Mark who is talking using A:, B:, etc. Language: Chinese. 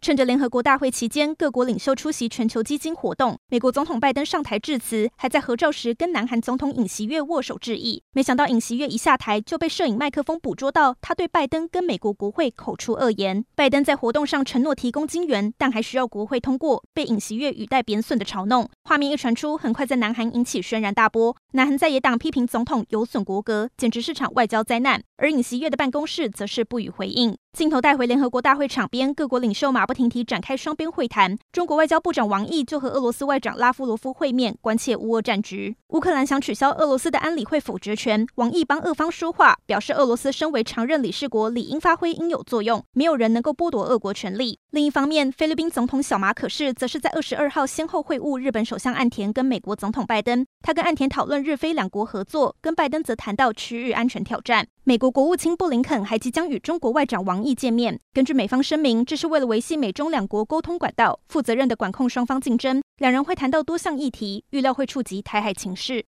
A: 趁着联合国大会期间，各国领袖出席全球基金活动。美国总统拜登上台致辞，还在合照时跟南韩总统尹锡悦握手致意。没想到尹锡悦一下台就被摄影麦克风捕捉到，他对拜登跟美国国会口出恶言。拜登在活动上承诺提供金援，但还需要国会通过，被尹锡悦语带贬损的嘲弄。画面一传出，很快在南韩引起轩然大波。南韩在野党批评总统有损国格，简直是场外交灾难。而尹锡悦的办公室则是不予回应。镜头带回联合国大会场边，各国领袖马不停蹄展开双边会谈。中国外交部长王毅就和俄罗斯外长拉夫罗夫会面，关切乌俄战局。乌克兰想取消俄罗斯的安理会否决权，王毅帮俄方说话，表示俄罗斯身为常任理事国，理应发挥应有作用，没有人能够剥夺俄国权利。另一方面，菲律宾总统小马可仕则是在二十二号先后会晤日本首相岸田跟美国总统拜登。他跟岸田讨论日菲两国合作，跟拜登则谈到区域安全挑战。美国国务卿布林肯还即将与中国外长王毅见面。根据美方声明，这是为了维系美中两国沟通管道，负责任的管控双方竞争。两人会谈到多项议题，预料会触及台海情势。